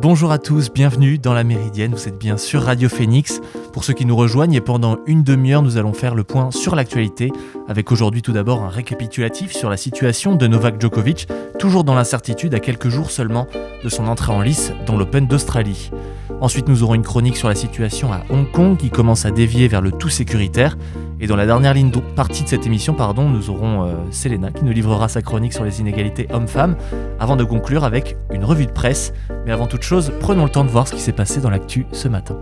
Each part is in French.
bonjour à tous, bienvenue dans la Méridienne, vous êtes bien sur Radio Phoenix. Pour ceux qui nous rejoignent, et pendant une demi-heure, nous allons faire le point sur l'actualité, avec aujourd'hui tout d'abord un récapitulatif sur la situation de Novak Djokovic, toujours dans l'incertitude à quelques jours seulement de son entrée en lice dans l'Open d'Australie. Ensuite, nous aurons une chronique sur la situation à Hong Kong qui commence à dévier vers le tout sécuritaire. Et dans la dernière ligne partie de cette émission, pardon, nous aurons euh, Selena qui nous livrera sa chronique sur les inégalités hommes-femmes, avant de conclure avec une revue de presse. Mais avant toute chose, prenons le temps de voir ce qui s'est passé dans l'actu ce matin.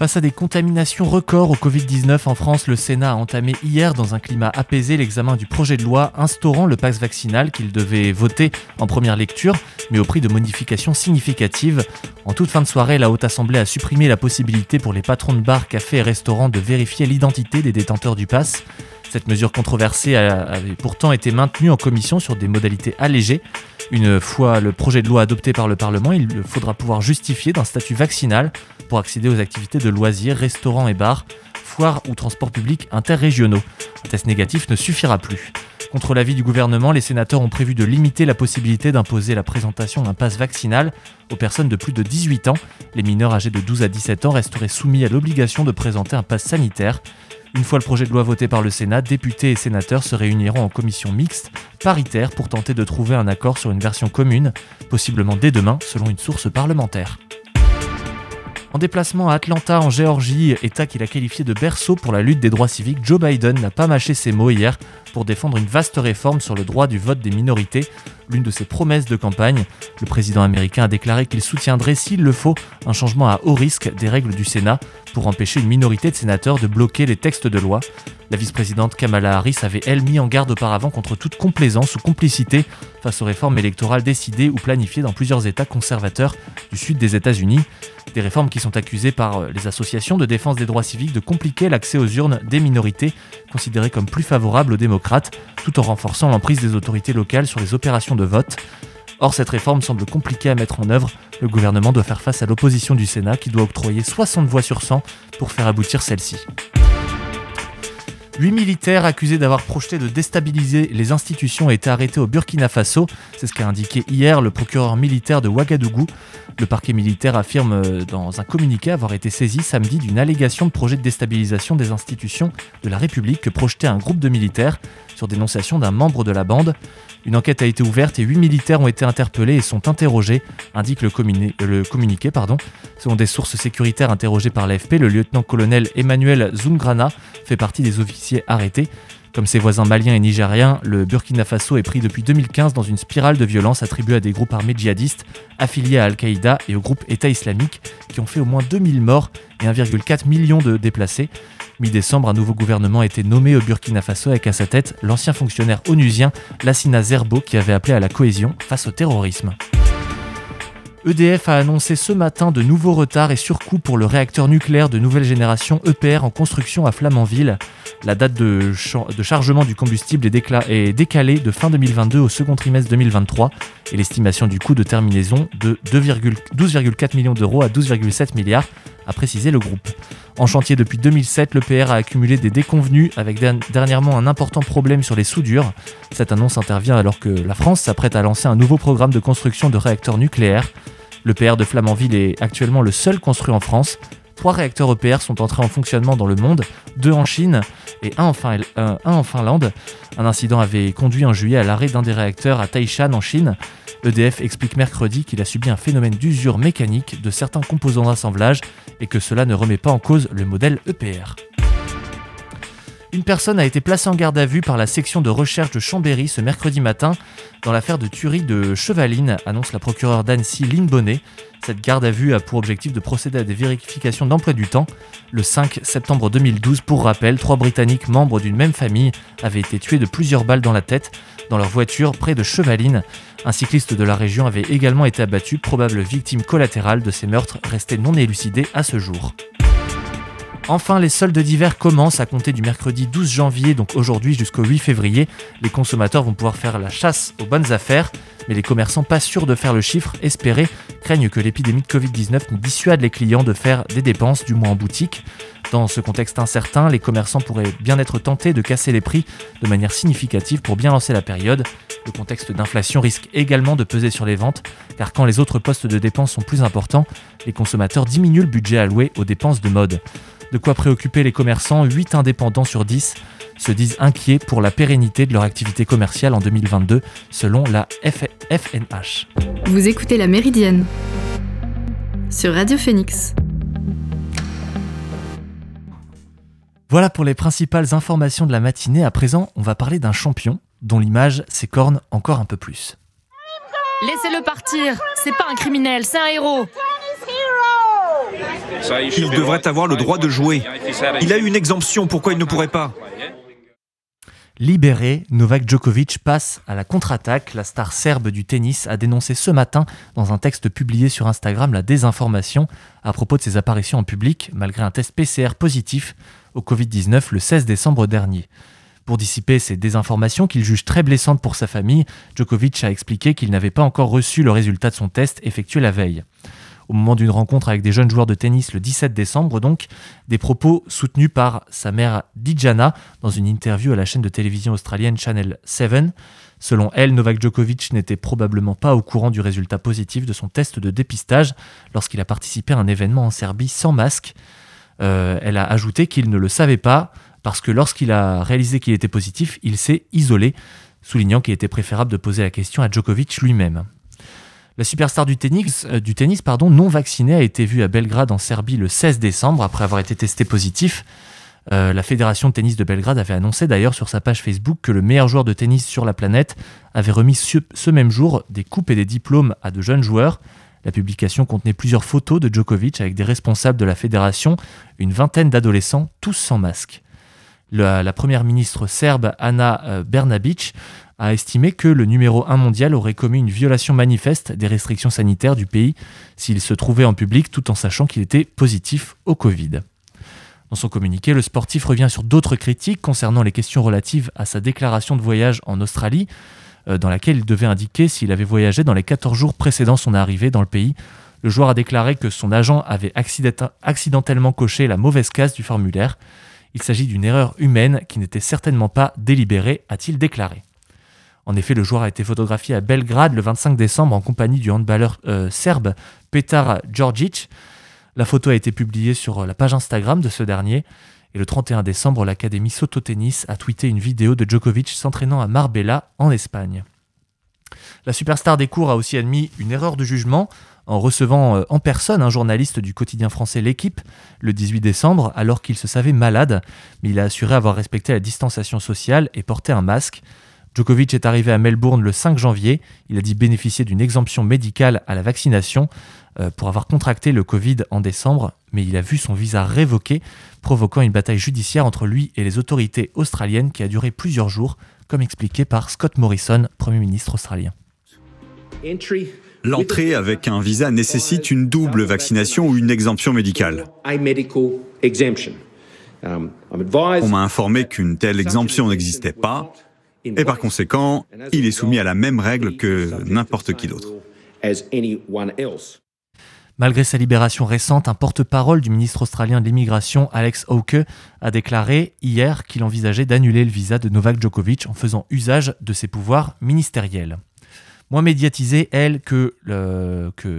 Face à des contaminations records au Covid-19 en France, le Sénat a entamé hier, dans un climat apaisé, l'examen du projet de loi instaurant le pass vaccinal qu'il devait voter en première lecture, mais au prix de modifications significatives. En toute fin de soirée, la Haute Assemblée a supprimé la possibilité pour les patrons de bars, cafés et restaurants de vérifier l'identité des détenteurs du pass. Cette mesure controversée avait pourtant été maintenue en commission sur des modalités allégées. Une fois le projet de loi adopté par le Parlement, il faudra pouvoir justifier d'un statut vaccinal pour accéder aux activités de loisirs, restaurants et bars, foires ou transports publics interrégionaux. Un test négatif ne suffira plus. Contre l'avis du gouvernement, les sénateurs ont prévu de limiter la possibilité d'imposer la présentation d'un pass vaccinal aux personnes de plus de 18 ans. Les mineurs âgés de 12 à 17 ans resteraient soumis à l'obligation de présenter un pass sanitaire. Une fois le projet de loi voté par le Sénat, députés et sénateurs se réuniront en commission mixte, paritaire, pour tenter de trouver un accord sur une version commune, possiblement dès demain, selon une source parlementaire. En déplacement à Atlanta, en Géorgie, État qu'il a qualifié de berceau pour la lutte des droits civiques, Joe Biden n'a pas mâché ses mots hier pour défendre une vaste réforme sur le droit du vote des minorités, l'une de ses promesses de campagne. Le président américain a déclaré qu'il soutiendrait, s'il le faut, un changement à haut risque des règles du Sénat pour empêcher une minorité de sénateurs de bloquer les textes de loi. La vice-présidente Kamala Harris avait, elle, mis en garde auparavant contre toute complaisance ou complicité face aux réformes électorales décidées ou planifiées dans plusieurs États conservateurs du sud des États-Unis. Des réformes qui sont accusées par euh, les associations de défense des droits civiques de compliquer l'accès aux urnes des minorités considérées comme plus favorables aux démocrates, tout en renforçant l'emprise des autorités locales sur les opérations de vote. Or, cette réforme semble compliquée à mettre en œuvre. Le gouvernement doit faire face à l'opposition du Sénat qui doit octroyer 60 voix sur 100 pour faire aboutir celle-ci. Huit militaires accusés d'avoir projeté de déstabiliser les institutions ont été arrêtés au Burkina Faso. C'est ce qu'a indiqué hier le procureur militaire de Ouagadougou. Le parquet militaire affirme euh, dans un communiqué avoir été saisi samedi d'une allégation de projet de déstabilisation des institutions de la République que projetait un groupe de militaires sur dénonciation d'un membre de la bande. Une enquête a été ouverte et huit militaires ont été interpellés et sont interrogés, indique le, communiqué. Pardon. Selon des sources sécuritaires interrogées par l'AFP, le lieutenant-colonel Emmanuel Zungrana fait partie des officiers arrêtés. Comme ses voisins maliens et nigériens, le Burkina Faso est pris depuis 2015 dans une spirale de violence attribuée à des groupes armés djihadistes affiliés à Al-Qaïda et au groupe État islamique qui ont fait au moins 2000 morts et 1,4 million de déplacés. Mi-décembre, un nouveau gouvernement a été nommé au Burkina Faso avec à sa tête l'ancien fonctionnaire onusien Lassina Zerbo qui avait appelé à la cohésion face au terrorisme. EDF a annoncé ce matin de nouveaux retards et surcoûts pour le réacteur nucléaire de nouvelle génération EPR en construction à Flamanville. La date de, chargement du combustible est, décalée de fin 2022 au second trimestre 2023 et l'estimation du coût de terminaison de 12,4 millions d'euros à 12,7 milliards, a précisé le groupe. En chantier depuis 2007, l'EPR a accumulé des déconvenus avec dernièrement un important problème sur les soudures. Cette annonce intervient alors que la France s'apprête à lancer un nouveau programme de construction de réacteurs nucléaires. L'EPR de Flamanville est actuellement le seul construit en France. Trois réacteurs EPR sont entrés en fonctionnement dans le monde, deux en Chine et un en, euh, un en Finlande. Un incident avait conduit en juillet à l'arrêt d'un des réacteurs à Taishan en Chine. EDF explique mercredi qu'il a subi un phénomène d'usure mécanique de certains composants d'assemblage et que cela ne remet pas en cause le modèle EPR. Une personne a été placée en garde à vue par la section de recherche de Chambéry ce mercredi matin dans l'affaire de tuerie de Chevaline, annonce la procureure d'Annecy Lynn Bonnet. Cette garde à vue a pour objectif de procéder à des vérifications d'emploi du temps. Le 5 septembre 2012, pour rappel, trois Britanniques membres d'une même famille avaient été tués de plusieurs balles dans la tête dans leur voiture près de Chevaline. Un cycliste de la région avait également été abattu, probable victime collatérale de ces meurtres restés non élucidés à ce jour. Enfin, les soldes d'hiver commencent à compter du mercredi 12 janvier, donc aujourd'hui jusqu'au 8 février. Les consommateurs vont pouvoir faire la chasse aux bonnes affaires, mais les commerçants pas sûrs de faire le chiffre espéré craignent que l'épidémie de Covid-19 ne dissuade les clients de faire des dépenses, du moins en boutique. Dans ce contexte incertain, les commerçants pourraient bien être tentés de casser les prix de manière significative pour bien lancer la période. Le contexte d'inflation risque également de peser sur les ventes, car quand les autres postes de dépenses sont plus importants, les consommateurs diminuent le budget alloué aux dépenses de mode. De quoi préoccuper les commerçants, 8 indépendants sur 10 se disent inquiets pour la pérennité de leur activité commerciale en 2022, selon la FNH. Vous écoutez La Méridienne sur Radio Phoenix. Voilà pour les principales informations de la matinée. À présent, on va parler d'un champion dont l'image s'écorne encore un peu plus. Laissez-le partir, c'est pas un criminel, c'est un héros. Il devrait avoir le droit de jouer. Il a eu une exemption, pourquoi il ne pourrait pas? Libéré, Novak Djokovic passe à la contre-attaque. La star serbe du tennis a dénoncé ce matin, dans un texte publié sur Instagram, la désinformation à propos de ses apparitions en public, malgré un test PCR positif au Covid-19 le 16 décembre dernier. Pour dissiper ces désinformations qu'il juge très blessantes pour sa famille, Djokovic a expliqué qu'il n'avait pas encore reçu le résultat de son test effectué la veille au moment d'une rencontre avec des jeunes joueurs de tennis le 17 décembre, donc, des propos soutenus par sa mère Dijana dans une interview à la chaîne de télévision australienne Channel 7. Selon elle, Novak Djokovic n'était probablement pas au courant du résultat positif de son test de dépistage lorsqu'il a participé à un événement en Serbie sans masque. Euh, elle a ajouté qu'il ne le savait pas parce que lorsqu'il a réalisé qu'il était positif, il s'est isolé, soulignant qu'il était préférable de poser la question à Djokovic lui-même. La superstar du tennis, euh, du tennis pardon, non vaccinée a été vue à Belgrade en Serbie le 16 décembre après avoir été testé positif. Euh, la fédération de tennis de Belgrade avait annoncé d'ailleurs sur sa page Facebook que le meilleur joueur de tennis sur la planète avait remis ce, même jour des coupes et des diplômes à de jeunes joueurs. La publication contenait plusieurs photos de Djokovic avec des responsables de la fédération, une vingtaine d'adolescents, tous sans masque. La, la, première ministre serbe Ana euh, Bernabic a estimé que le numéro 1 mondial aurait commis une violation manifeste des restrictions sanitaires du pays s'il se trouvait en public tout en sachant qu'il était positif au Covid. Dans son communiqué, le sportif revient sur d'autres critiques concernant les questions relatives à sa déclaration de voyage en Australie, euh, dans laquelle il devait indiquer s'il avait voyagé dans les 14 jours précédant son arrivée dans le pays. Le joueur a déclaré que son agent avait accidentellement coché la mauvaise case du formulaire. Il s'agit d'une erreur humaine qui n'était certainement pas délibérée, a-t-il déclaré. En effet, le joueur a été photographié à Belgrade le 25 décembre en compagnie du handballeur euh, serbe Petar Djordjic. La photo a été publiée sur la page Instagram de ce dernier. Et le 31 décembre, l'Académie Soto Tennis a tweeté une vidéo de Djokovic s'entraînant à Marbella, en Espagne. La superstar des cours a aussi admis une erreur de jugement en recevant euh, en personne un journaliste du quotidien français L'équipe le 18 décembre alors qu'il se savait malade, mais il a assuré avoir respecté la distanciation sociale et porté un masque. Djokovic est arrivé à Melbourne le 5 janvier. Il a dit bénéficier d'une exemption médicale à la vaccination euh, pour avoir contracté le Covid en décembre, mais il a vu son visa révoqué, provoquant une bataille judiciaire entre lui et les autorités australiennes qui a duré plusieurs jours, comme expliqué par Scott Morrison, Premier ministre australien. L'entrée avec un visa nécessite une double vaccination ou une exemption médicale. Um, On m'a informé qu'une telle exemption n'existait pas et par conséquent, il est soumis à la même règle que n'importe qui d'autre. Malgré sa libération récente, un porte-parole du ministre australien de l'immigration, Alex Hawke, a déclaré hier qu'il envisageait d'annuler le visa de Novak Djokovic en faisant usage de ses pouvoirs ministériels moins médiatisée, elle, que,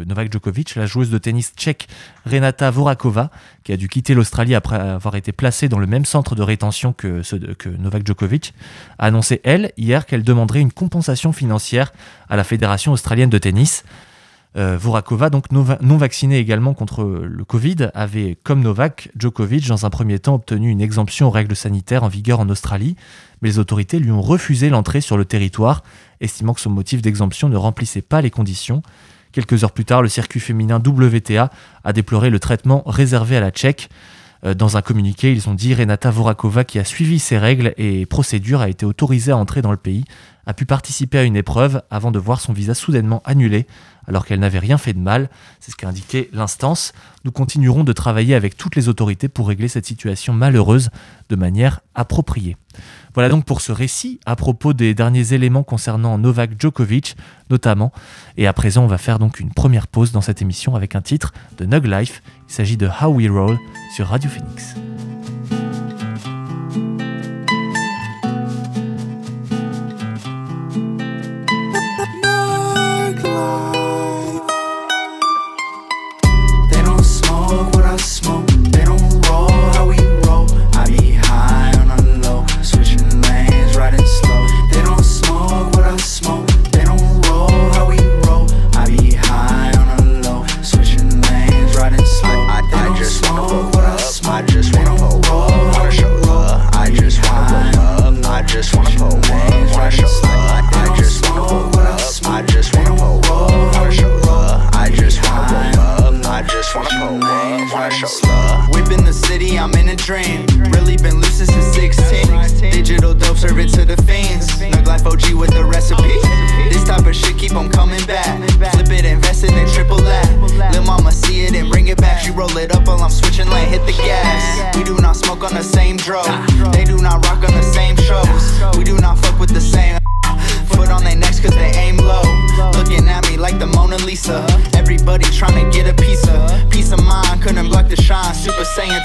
Novak Djokovic, la joueuse de tennis tchèque Renata Vorakova, qui a dû quitter l'Australie après avoir été placée dans le même centre de rétention que, que Novak Djokovic, a annoncé, elle, hier, qu'elle demanderait une compensation financière à la Fédération australienne de tennis. Euh, Vorakova, donc non vaccinée également contre le Covid, avait, comme Novak, Djokovic, dans un premier temps obtenu une exemption aux règles sanitaires en vigueur en Australie, mais les autorités lui ont refusé l'entrée sur le territoire, estimant que son motif d'exemption ne remplissait pas les conditions. Quelques heures plus tard, le circuit féminin WTA a déploré le traitement réservé à la Tchèque. Euh, dans un communiqué, ils ont dit Renata Vorakova, qui a suivi ces règles et procédures, a été autorisée à entrer dans le pays, a pu participer à une épreuve avant de voir son visa soudainement annulé alors qu'elle n'avait rien fait de mal. C'est ce qu'a indiqué l'instance. Nous continuerons de travailler avec toutes les autorités pour régler cette situation malheureuse de manière appropriée. Voilà donc pour ce récit à propos des derniers éléments concernant Novak Djokovic notamment. Et à présent, on va faire donc une première pause dans cette émission avec un titre de Nug Life. Il s'agit de How We Roll sur Radio Phoenix.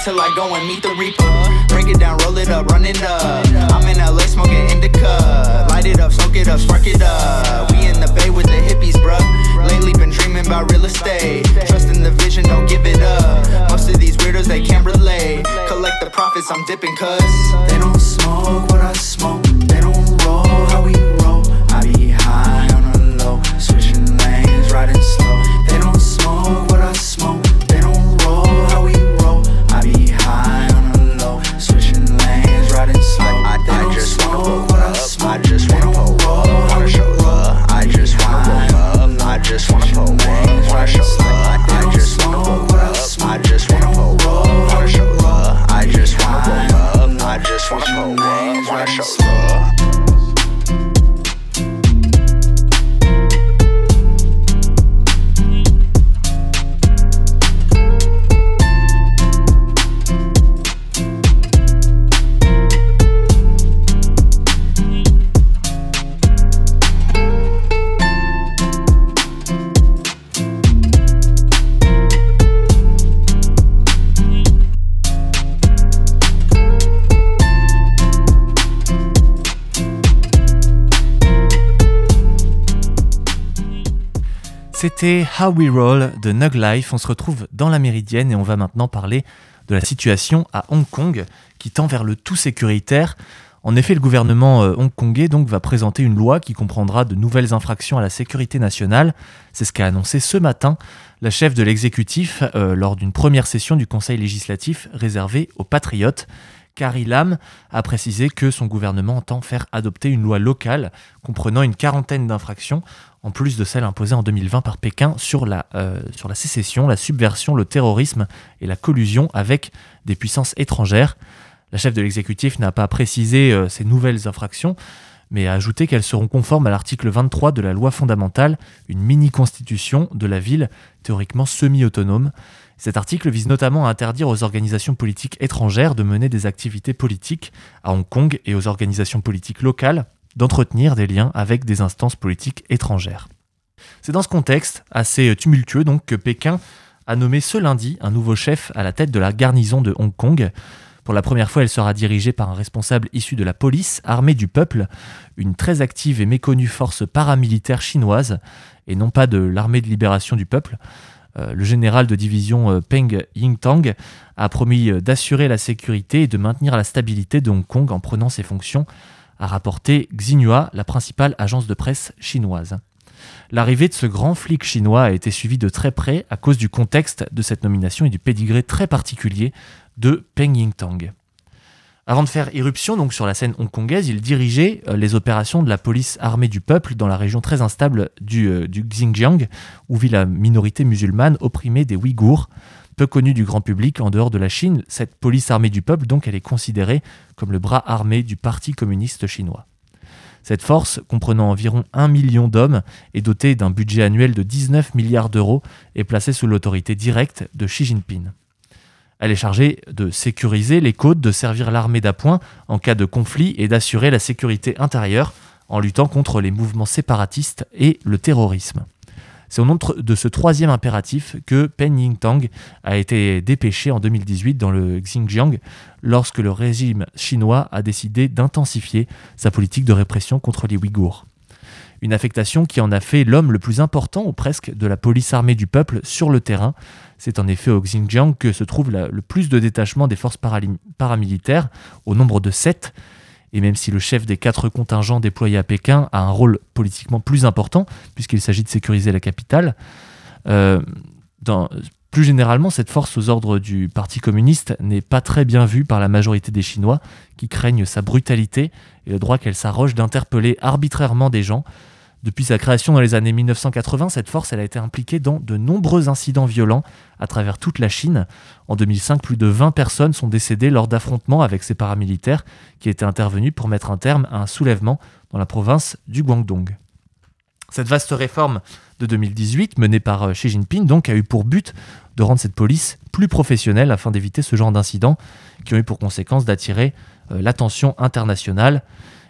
till I go and meet the reaper. Break it down, roll it up, run it up. I'm in LA smoking indica. Light it up, smoke it up, spark it up. We in the bay with the hippies, bruh. Lately been dreaming about real estate. Trust in the vision, don't give it up. Most of these weirdos, they can't relate. Collect the profits, I'm dipping cuz. They don't smoke what I smoke. C'était How We Roll de Nug Life. On se retrouve dans la Méridienne et on va maintenant parler de la situation à Hong Kong qui tend vers le tout sécuritaire. En effet, le gouvernement euh, hongkongais donc va présenter une loi qui comprendra de nouvelles infractions à la sécurité nationale. C'est ce qu'a annoncé ce matin la chef de l'exécutif euh, lors d'une première session du Conseil législatif réservé aux patriotes. Carrie Lam a précisé que son gouvernement entend faire adopter une loi locale comprenant une quarantaine d'infractions en plus de celles imposées en 2020 par Pékin sur la, euh, sur la sécession, la subversion, le terrorisme et la collusion avec des puissances étrangères. La chef de l'exécutif n'a pas précisé euh, ces nouvelles infractions, mais a ajouté qu'elles seront conformes à l'article 23 de la loi fondamentale, une mini-constitution de la ville théoriquement semi-autonome. Cet article vise notamment à interdire aux organisations politiques étrangères de mener des activités politiques à Hong Kong et aux organisations politiques locales d'entretenir des liens avec des instances politiques étrangères. C'est dans ce contexte assez tumultueux que Pékin a nommé ce lundi un nouveau chef à la tête de la garnison de Hong Kong. Pour la première fois, elle sera dirigée par un responsable issu de la police, armée du peuple, une très active et méconnue force paramilitaire chinoise, et non pas de l'armée de libération du peuple. Euh, le général de division euh, Peng Yingtang a promis euh, d'assurer la sécurité et de maintenir la stabilité de Hong Kong en prenant ses fonctions a rapporté Xinhua, la principale agence de presse chinoise. L'arrivée de ce grand flic chinois a été suivie de très près à cause du contexte de cette nomination et du pédigré très particulier de Peng Yingtang. Avant de faire irruption donc sur la scène hongkongaise, il dirigeait euh, les opérations de la police armée du peuple dans la région très instable du, euh, du Xinjiang, où vit la minorité musulmane opprimée des Ouïghours, peu connue du grand public en dehors de la Chine, cette police armée du peuple, donc, elle est considérée comme le bras armé du Parti communiste chinois. Cette force, comprenant environ 1 million d'hommes, est dotée d'un budget annuel de 19 milliards d'euros et placée sous l'autorité directe de Xi Jinping. Elle est chargée de sécuriser les côtes, de servir l'armée d'appoint en cas de conflit et d'assurer la sécurité intérieure en luttant contre les mouvements séparatistes et le terrorisme. C'est au nom de ce troisième impératif que Pen Yingtang a été dépêché en 2018 dans le Xinjiang lorsque le régime chinois a décidé d'intensifier sa politique de répression contre les Ouïghours. Une affectation qui en a fait l'homme le plus important ou presque de la police armée du peuple sur le terrain. C'est en effet au Xinjiang que se trouve le plus de détachements des forces paramilitaires, au nombre de sept, et même si le chef des quatre contingents déployés à Pékin a un rôle politiquement plus important, puisqu'il s'agit de sécuriser la capitale, euh, plus généralement, cette force aux ordres du Parti communiste n'est pas très bien vue par la majorité des Chinois, qui craignent sa brutalité et le droit qu'elle s'arroge d'interpeller arbitrairement des gens depuis sa création dans les années 1980, cette force a été impliquée dans de nombreux incidents violents à travers toute la Chine. En 2005, plus de 20 personnes sont décédées lors d'affrontements avec ces paramilitaires qui étaient intervenus pour mettre un terme à un soulèvement dans la province du Guangdong. Cette vaste réforme de 2018, menée par euh, Xi Jinping, donc, a eu pour but de rendre cette police plus professionnelle afin d'éviter ce genre d'incidents qui ont eu pour conséquence d'attirer euh, l'attention internationale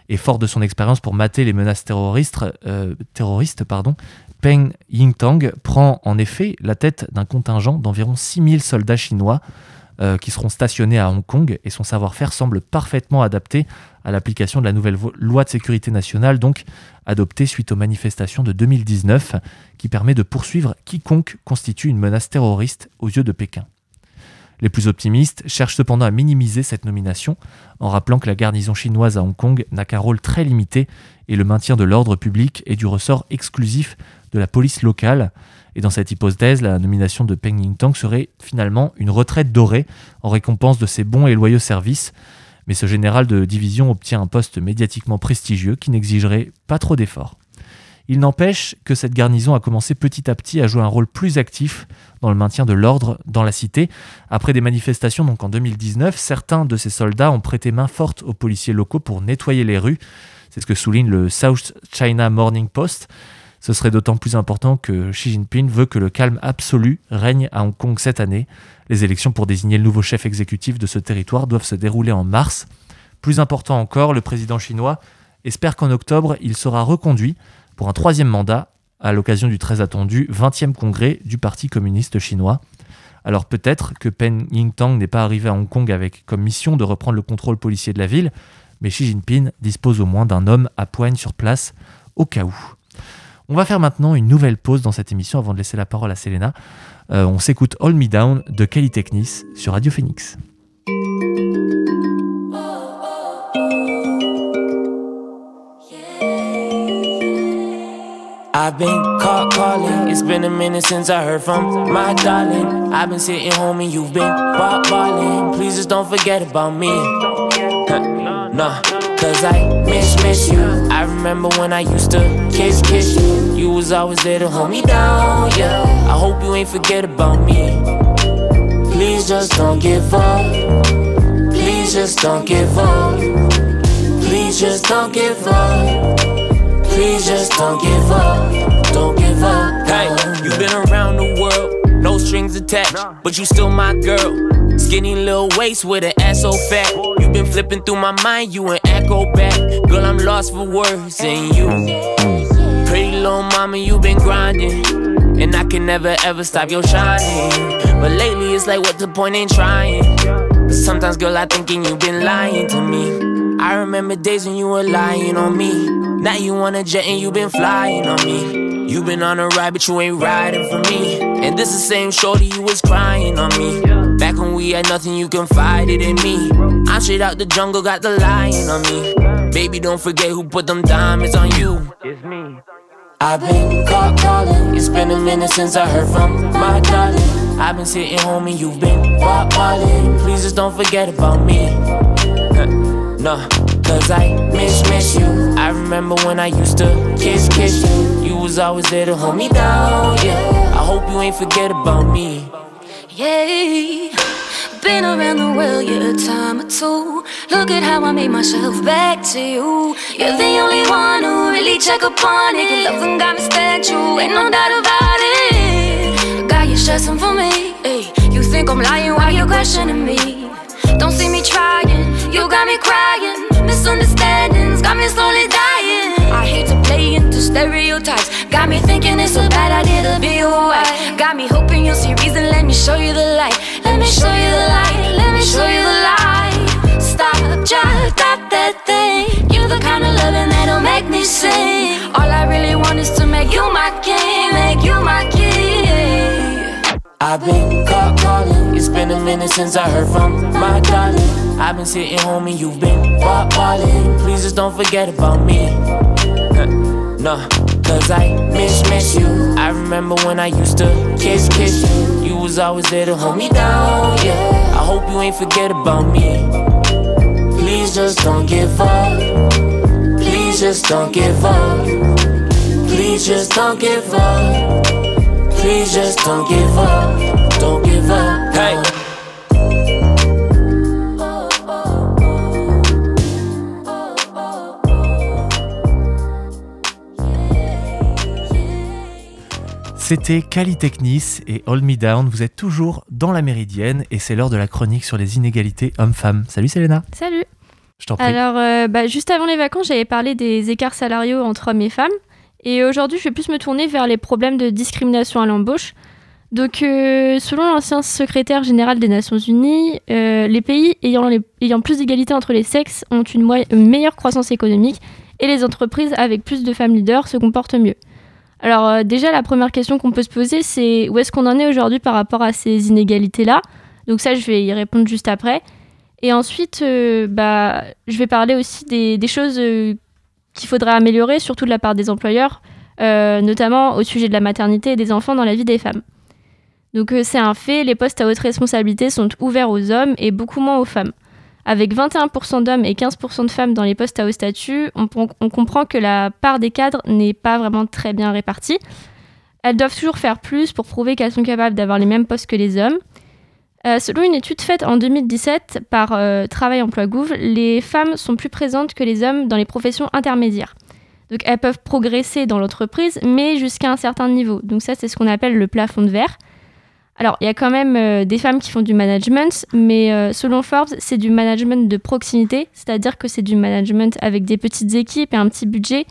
et fort de son expérience pour mater les menaces terroristes, euh, terroristes pardon, Peng Yingtang prend en effet la tête d'un contingent d'environ 6000 soldats chinois euh, qui seront stationnés à Hong Kong et son savoir-faire semble parfaitement adapté à l'application de la nouvelle loi de sécurité nationale, donc adoptée suite aux manifestations de 2019, qui permet de poursuivre quiconque constitue une menace terroriste aux yeux de Pékin. Les plus optimistes cherchent cependant à minimiser cette nomination en rappelant que la garnison chinoise à Hong Kong n'a qu'un rôle très limité et le maintien de l'ordre public est du ressort exclusif de la police locale. Et dans cette hypothèse, la nomination de Peng Yingtang serait finalement une retraite dorée en récompense de ses bons et loyaux services. Mais ce général de division obtient un poste médiatiquement prestigieux qui n'exigerait pas trop d'efforts. Il n'empêche que cette garnison a commencé petit à petit à jouer un rôle plus actif dans le maintien de l'ordre dans la cité. Après des manifestations donc en 2019, certains de ces soldats ont prêté main forte aux policiers locaux pour nettoyer les rues. C'est ce que souligne le South China Morning Post. Ce serait d'autant plus important que Xi Jinping veut que le calme absolu règne à Hong Kong cette année. Les élections pour désigner le nouveau chef exécutif de ce territoire doivent se dérouler en mars. Plus important encore, le président chinois espère qu'en octobre, il sera reconduit pour un troisième mandat à l'occasion du très attendu 20e congrès du Parti communiste chinois. Alors peut-être que Pen Yingtang n'est pas arrivé à Hong Kong avec comme mission de reprendre le contrôle policier de la ville, mais Xi Jinping dispose au moins d'un homme à poigne sur place au cas où. On va faire maintenant une nouvelle pause dans cette émission avant de laisser la parole à Selena. Euh, on s'écoute All Me Down de Kelly Technis sur Radio Phoenix. I've been caught calling. It's been a minute since I heard from my darling. I've been sitting home and you've been balling. Please just don't forget about me. nah, cause I miss, miss you. I remember when I used to kiss, kiss you. You was always there to hold me down, yeah. I hope you ain't forget about me. Please just don't give up. Please just don't give up. Please just don't give up. Please just don't give up. Don't give up. Hey, you've been around the world, no strings attached, but you still my girl. Skinny little waist with an ass so fat. You've been flipping through my mind, you an echo back. Girl, I'm lost for words, and you. Pretty little mama, you've been grinding. And I can never ever stop your shining. But lately it's like, what the point in trying? But sometimes, girl, I thinking you've been lying to me. I remember days when you were lying on me. Now you on a jet and you been flying on me. You been on a ride, but you ain't riding for me. And this the same shorty you was crying on me. Back when we had nothing, you confided in me. I'm straight out the jungle, got the lion on me. Baby, don't forget who put them diamonds on you. It's me. I've been caught calling. It's been a minute since I heard from my darling. I've been sitting home and you've been calling. Please just don't forget about me. No. Cause I miss, miss you. I remember when I used to kiss, kiss you. You was always there to hold me down, yeah. I hope you ain't forget about me. Yeah. been around the world, yeah, a time or two. Look at how I made myself back to you. You're the only one who really check upon it. Your love and got me statue, ain't no doubt about it. Got you stressing for me. Ay. You think I'm lying while you're questioning me. Don't see me you got me crying. Misunderstandings got me slowly dying. I hate to play into stereotypes. Got me thinking it's a bad idea to be who. Got me hoping you'll see reason. Let me show you the light. I've been caught calling. It's been a minute since I heard from my darling. I've been sitting home and you've been walling. Please just don't forget about me. no, cause I miss, miss you. I remember when I used to kiss, kiss you. You was always there to hold me down, yeah. I hope you ain't forget about me. Please just don't give up. Please just don't give up. Please just don't give up. Please just don't give up. Don't give up. Hey. C'était Technis et Hold Me Down. Vous êtes toujours dans la Méridienne et c'est l'heure de la chronique sur les inégalités hommes-femmes. Salut Selena. Salut. Je t'en prie. Alors, euh, bah, juste avant les vacances, j'avais parlé des écarts salariaux entre hommes et femmes. Et aujourd'hui, je vais plus me tourner vers les problèmes de discrimination à l'embauche. Donc, euh, selon l'ancien secrétaire général des Nations Unies, euh, les pays ayant, ayant plus d'égalité entre les sexes ont une, meilleure croissance économique et les entreprises avec plus de femmes leaders se comportent mieux. Alors euh, déjà, la première question qu'on peut se poser, c'est où est-ce qu'on en est aujourd'hui par rapport à ces inégalités-là? Donc ça, je vais y répondre juste après. Et ensuite, bah, je vais parler aussi des choses qu'il faudrait améliorer, surtout de la part des employeurs, notamment au sujet de la maternité et des enfants dans la vie des femmes. Donc euh, c'est un fait, les postes à haute responsabilité sont ouverts aux hommes et beaucoup moins aux femmes. Avec 21% d'hommes et 15% de femmes dans les postes à haut statut, on, comprend que la part des cadres n'est pas vraiment très bien répartie. Elles doivent toujours faire plus pour prouver qu'elles sont capables d'avoir les mêmes postes que les hommes. Euh, selon une étude faite en 2017 par euh, Travail Emploi Gouv, les femmes sont plus présentes que les hommes dans les professions intermédiaires. Donc elles peuvent progresser dans l'entreprise, mais jusqu'à un certain niveau. Donc ça, c'est ce qu'on appelle le plafond de verre. Alors, il y a quand même euh, des femmes qui font du management, mais selon Forbes, c'est du management de proximité, c'est-à-dire que c'est du management avec des petites équipes et un petit budget.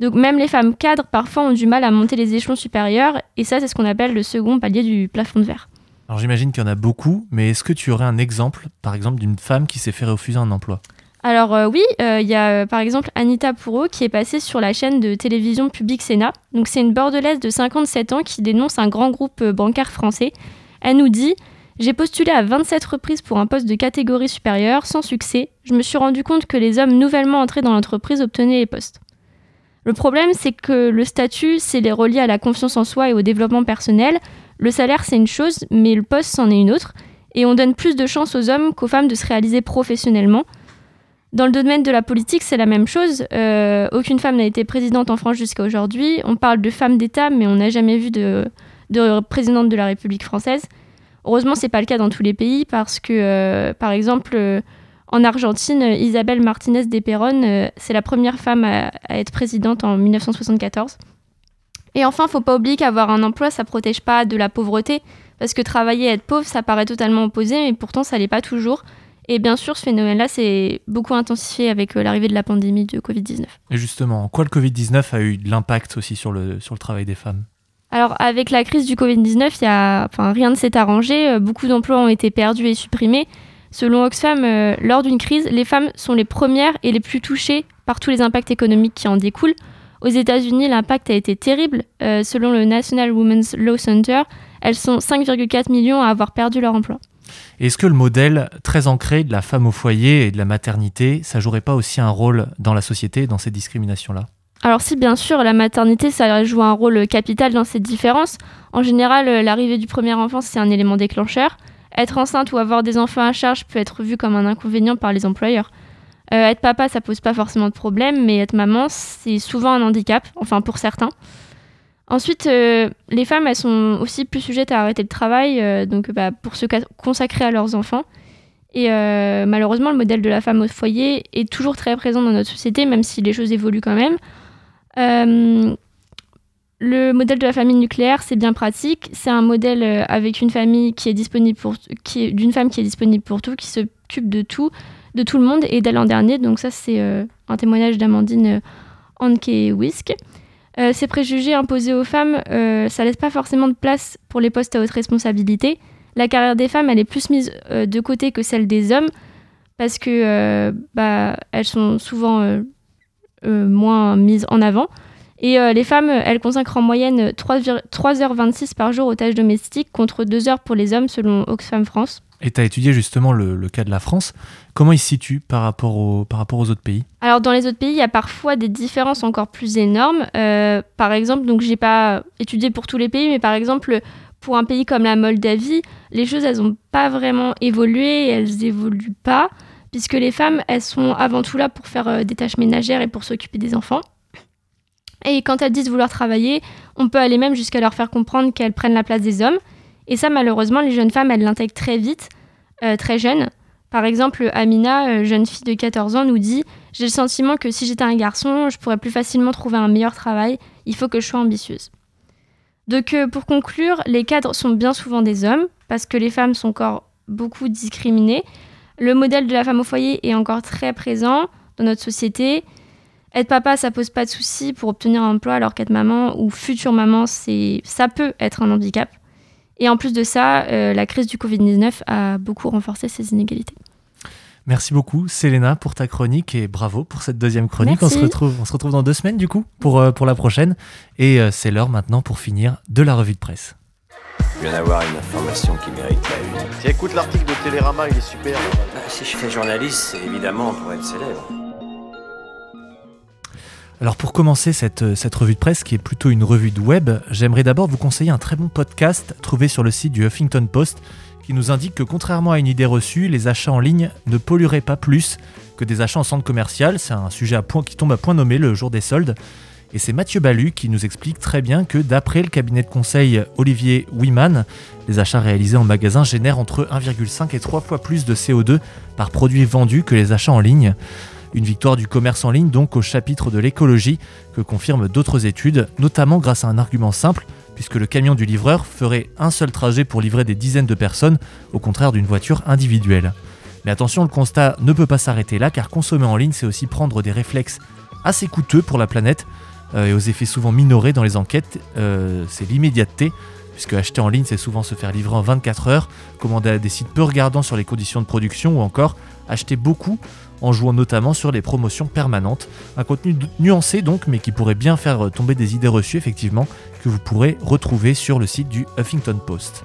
Donc, même les femmes cadres, parfois, ont du mal à monter les échelons supérieurs, et ça, c'est ce qu'on appelle le second palier du plafond de verre. Alors, j'imagine qu'il y en a beaucoup, mais est-ce que tu aurais un exemple, par exemple, d'une femme qui s'est fait refuser un emploi? Alors euh, oui, il y a par exemple Anita Pourreau qui est passée sur la chaîne de télévision publique Sénat. Donc c'est une bordelaise de 57 ans qui dénonce un grand groupe bancaire français. Elle nous dit j'ai postulé à 27 reprises pour un poste de catégorie supérieure, sans succès. Je me suis rendu compte que les hommes nouvellement entrés dans l'entreprise obtenaient les postes. Le problème, c'est que le statut, c'est les relié à la confiance en soi et au développement personnel. Le salaire, c'est une chose, mais le poste, c'en est une autre. Et on donne plus de chances aux hommes qu'aux femmes de se réaliser professionnellement. Dans le domaine de la politique, c'est la même chose. Euh, aucune femme n'a été présidente en France jusqu'à aujourd'hui. On parle de femmes d'État, mais on n'a jamais vu de, présidente de la République française. Heureusement, c'est pas le cas dans tous les pays parce que, euh, par exemple, euh, en Argentine, Isabelle Martinez de Perón, c'est la première femme à, être présidente en 1974. Et enfin, faut pas oublier qu'avoir un emploi, ça protège pas de la pauvreté, parce que travailler et être pauvre, ça paraît totalement opposé, mais pourtant, ça l'est pas toujours. Et bien sûr, ce phénomène-là s'est beaucoup intensifié avec euh, l'arrivée de la pandémie de Covid-19. Et justement, quoi le Covid-19 a eu de l'impact aussi sur le, sur le travail des femmes? Alors, avec la crise du Covid-19, enfin, rien ne s'est arrangé. Euh, beaucoup d'emplois ont été perdus et supprimés. Selon Oxfam, euh, lors d'une crise, les femmes sont les premières et les plus touchées par tous les impacts économiques qui en découlent. Aux États-Unis, l'impact a été terrible. selon le National Women's Law Center, elles sont 5,4 millions à avoir perdu leur emploi. Est-ce que le modèle très ancré de la femme au foyer et de la maternité, ça jouerait pas aussi un rôle dans la société, dans ces discriminations-là? Alors si bien sûr la maternité ça joue un rôle capital dans ces différences, en général euh, l'arrivée du premier enfant c'est un élément déclencheur. Être enceinte ou avoir des enfants à charge peut être vu comme un inconvénient par les employeurs. Euh, être papa ça pose pas forcément de problème, mais être maman c'est souvent un handicap, enfin pour certains. Ensuite, les femmes, elles sont aussi plus sujettes à arrêter le travail donc, bah, pour se consacrer à leurs enfants. Et malheureusement, le modèle de la femme au foyer est toujours très présent dans notre société, même si les choses évoluent quand même. Le modèle de la famille nucléaire, c'est bien pratique. C'est un modèle euh, avec une famille qui est disponible pour qui d'une femme qui est disponible pour tout, qui s'occupe de tout, de tout le monde et dès l'an dernier. Donc ça, c'est euh, un témoignage d'Amandine euh, Anke-Wisk. ces préjugés imposés aux femmes, ça laisse pas forcément de place pour les postes à haute responsabilité. La carrière des femmes, elle est plus mise de côté que celle des hommes parce que bah, elles sont souvent moins mises en avant. Et euh, les femmes, elles consacrent en moyenne 3h26 par jour aux tâches domestiques contre 2 heures pour les hommes selon Oxfam France. Et tu as étudié justement le, cas de la France. Comment il se situe par rapport, au, par rapport aux autres pays? Alors dans les autres pays, il y a parfois des différences encore plus énormes. Euh, par exemple, donc j'ai pas étudié pour tous les pays, mais par exemple pour un pays comme la Moldavie, les choses elles n'ont pas vraiment évolué, elles évoluent pas, puisque les femmes elles sont avant tout là pour faire euh, des tâches ménagères et pour s'occuper des enfants. Et quand elles disent vouloir travailler, on peut aller même jusqu'à leur faire comprendre qu'elles prennent la place des hommes. Et ça, malheureusement, les jeunes femmes, elles l'intègrent très vite, euh, très jeunes. Par exemple, Amina, euh, jeune fille de 14 ans, nous dit J'ai le sentiment que si j'étais un garçon, je pourrais plus facilement trouver un meilleur travail. Il faut que je sois ambitieuse. Donc, pour conclure, les cadres sont bien souvent des hommes, parce que les femmes sont encore beaucoup discriminées. Le modèle de la femme au foyer est encore très présent dans notre société. Être papa, ça pose pas de soucis pour obtenir un emploi, alors qu'être maman ou future maman, c'est, ça peut être un handicap. Et en plus de ça, euh, la crise du Covid-19 a beaucoup renforcé ces inégalités. Merci beaucoup, Selena, pour ta chronique et bravo pour cette deuxième chronique. On se, retrouve, on se retrouve dans deux semaines, du coup, pour, euh, pour la prochaine. Et euh, c'est l'heure maintenant pour finir de la revue de presse. Je viens d'avoir une information qui mérite la une. Si écoute l'article de Télérama, il est super. Bah, si je fais journaliste, c'est évidemment pour être célèbre. Alors pour commencer cette, cette, revue de presse, qui est plutôt une revue de web, j'aimerais d'abord vous conseiller un très bon podcast trouvé sur le site du Huffington Post qui nous indique que contrairement à une idée reçue, les achats en ligne ne pollueraient pas plus que des achats en centre commercial. C'est un sujet qui tombe à point nommé le jour des soldes. Et c'est Mathieu Balu qui nous explique très bien que d'après le cabinet de conseil Olivier Wiman, les achats réalisés en magasin génèrent entre 1,5 et 3 fois plus de CO2 par produit vendu que les achats en ligne. Une victoire du commerce en ligne donc au chapitre de l'écologie que confirment d'autres études, notamment grâce à un argument simple, puisque le camion du livreur ferait un seul trajet pour livrer des dizaines de personnes, au contraire d'une voiture individuelle. Mais attention, le constat ne peut pas s'arrêter là, car consommer en ligne, c'est aussi prendre des réflexes assez coûteux pour la planète euh, et aux effets souvent minorés dans les enquêtes. Euh, c'est l'immédiateté, puisque acheter en ligne, c'est souvent se faire livrer en 24 heures, commander à des sites peu regardants sur les conditions de production ou encore acheter beaucoup en jouant notamment sur les promotions permanentes. Un contenu nuancé donc, mais qui pourrait bien faire tomber des idées reçues effectivement, que vous pourrez retrouver sur le site du Huffington Post.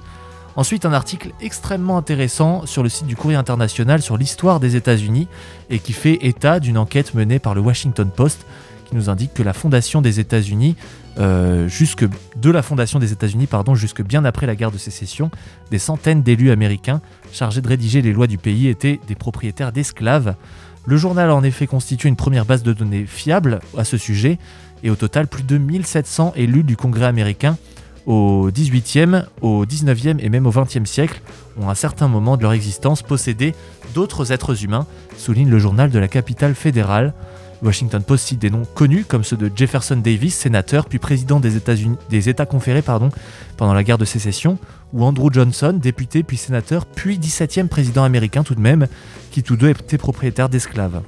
Ensuite, un article extrêmement intéressant sur le site du Courrier International sur l'histoire des États-Unis et qui fait état d'une enquête menée par le Washington Post qui nous indique que la fondation des États-Unis, euh, de la fondation des États-Unis, pardon, jusque bien après la guerre de sécession, des centaines d'élus américains chargés de rédiger les lois du pays étaient des propriétaires d'esclaves. Le journal a en effet constitué une première base de données fiable à ce sujet, et au total, plus de 1700 élus du Congrès américain au 18e, au 19e et même au 20e siècle ont à un certain moment de leur existence possédé d'autres êtres humains, souligne le journal de la capitale fédérale. Washington Post cite des noms connus comme ceux de Jefferson Davis, sénateur puis président des, États des États conférés pendant la guerre de sécession, ou Andrew Johnson, député puis sénateur, puis 17e président américain tout de même, qui tous deux étaient propriétaires d'esclaves.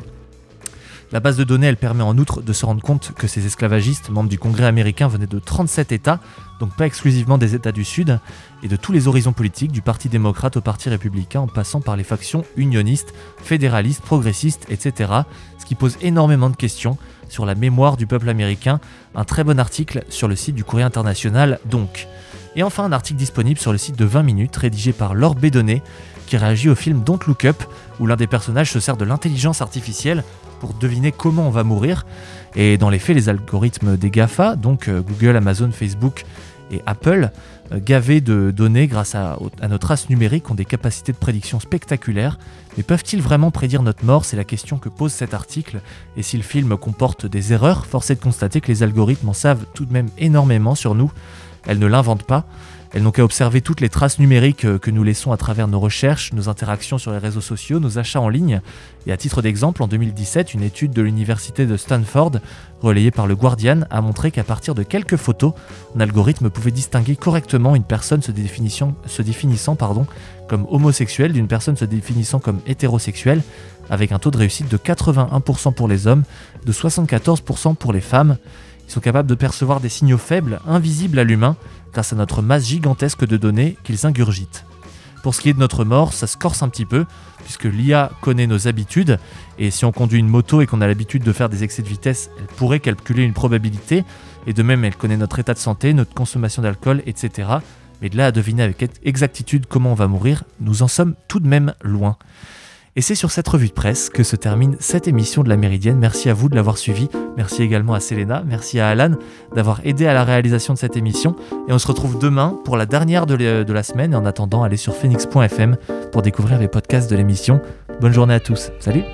La base de données, elle permet en outre de se rendre compte que ces esclavagistes, membres du Congrès américain, venaient de 37 États, donc pas exclusivement des États du Sud, et de tous les horizons politiques, du Parti démocrate au Parti républicain, en passant par les factions unionistes, fédéralistes, progressistes, etc. Ce qui pose énormément de questions sur la mémoire du peuple américain. Un très bon article sur le site du Courrier international, donc. Et enfin, un article disponible sur le site de 20 minutes, rédigé par Laure Bédonnet, qui réagit au film Don't Look Up, où l'un des personnages se sert de l'intelligence artificielle pour deviner comment on va mourir. Et dans les faits, les algorithmes des GAFA, donc euh, Google, Amazon, Facebook et Apple, euh, gavés de données grâce à, à nos traces numériques, ont des capacités de prédiction spectaculaires. Mais peuvent-ils vraiment prédire notre mort? C'est la question que pose cet article. Et si le film comporte des erreurs, force est de constater que les algorithmes en savent tout de même énormément sur nous. Elles ne l'inventent pas. Elles n'ont qu'à observer toutes les traces numériques euh, que nous laissons à travers nos recherches, nos interactions sur les réseaux sociaux, nos achats en ligne. Et à titre d'exemple, en 2017, une étude de l'université de Stanford, relayée par le Guardian, a montré qu'à partir de quelques photos, un algorithme pouvait distinguer correctement une personne se définissant, comme homosexuelle d'une personne se définissant comme hétérosexuelle, avec un taux de réussite de 81% pour les hommes, de 74% pour les femmes. Ils sont capables de percevoir des signaux faibles, invisibles à l'humain, grâce à notre masse gigantesque de données qu'ils ingurgitent. Pour ce qui est de notre mort, ça se corse un petit peu, puisque l'IA connaît nos habitudes, et si on conduit une moto et qu'on a l'habitude de faire des excès de vitesse, elle pourrait calculer une probabilité, et de même elle connaît notre état de santé, notre consommation d'alcool, etc. Mais de là à deviner avec exactitude comment on va mourir, nous en sommes tout de même loin. Et c'est sur cette revue de presse que se termine cette émission de la Méridienne. Merci à vous de l'avoir suivi. Merci également à Selena. Merci à Alan d'avoir aidé à la réalisation de cette émission. Et on se retrouve demain pour la dernière de la semaine. Et en attendant, allez sur phoenix.fm pour découvrir les podcasts de l'émission. Bonne journée à tous. Salut